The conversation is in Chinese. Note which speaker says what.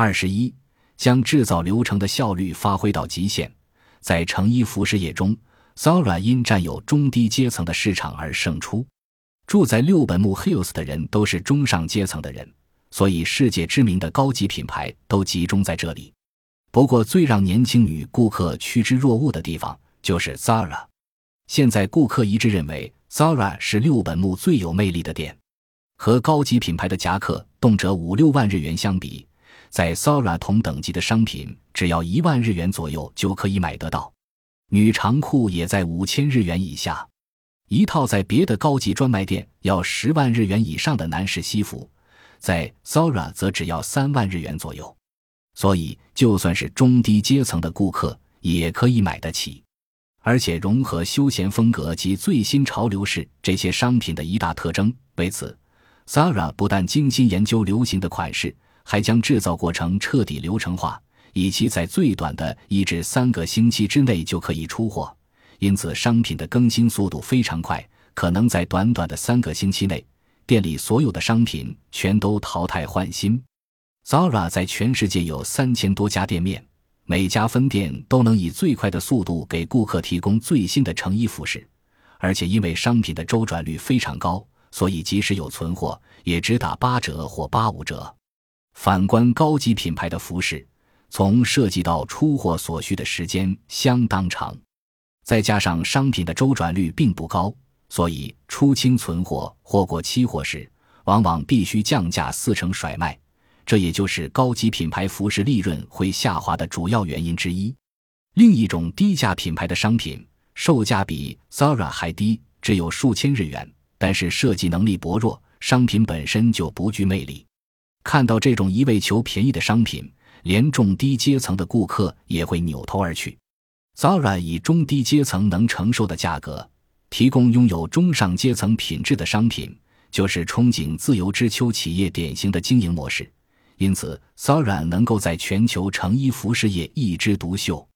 Speaker 1: 二十一，将制造流程的效率发挥到极限。在成衣服饰业中，Zara 因占有中低阶层的市场而胜出。住在六本木 Hills 的人都是中上阶层的人，所以世界知名的高级品牌都集中在这里。不过，最让年轻女顾客趋之若鹜的地方就是 Zara。现在，顾客一致认为 Zara 是六本木最有魅力的店。和高级品牌的夹克动辄五六万日元相比，在 Zara 同等级的商品只要一万日元左右就可以买得到。女长裤也在五千日元以下。一套在别的高级专卖店要十万日元以上的男士西服，在 Zara 则只要三万日元左右，所以就算是中低阶层的顾客也可以买得起。而且融合休闲风格及最新潮流是这些商品的一大特征。为此，Zara 不但精心研究流行的款式，还将制造过程彻底流程化，以期在最短的一至三个星期之内就可以出货。因此，商品的更新速度非常快，可能在短短的三个星期内，店里所有的商品全都淘汰换新。Zara 在全世界有三千多家店面，每家分店都能以最快的速度给顾客提供最新的成衣服饰，而且因为商品的周转率非常高，所以即使有存货，也只打八折或八五折。反观高级品牌的服饰，从设计到出货所需的时间相当长。再加上商品的周转率并不高，所以出清存货或过期货时，往往必须降价四成甩卖。这也就是高级品牌服饰利润会下滑的主要原因之一。另一种低价品牌的商品，售价比 Zara 还低，只有数千日元，但是设计能力薄弱，商品本身就不具魅力。看到这种一味求便宜的商品，连中低阶层的顾客也会扭头而去。Zara 以中低阶层能承受的价格，提供拥有中上阶层品质的商品，就是憧憬自由之秋企业典型的经营模式。因此，Zara 能够在全球成衣服饰业一枝独秀。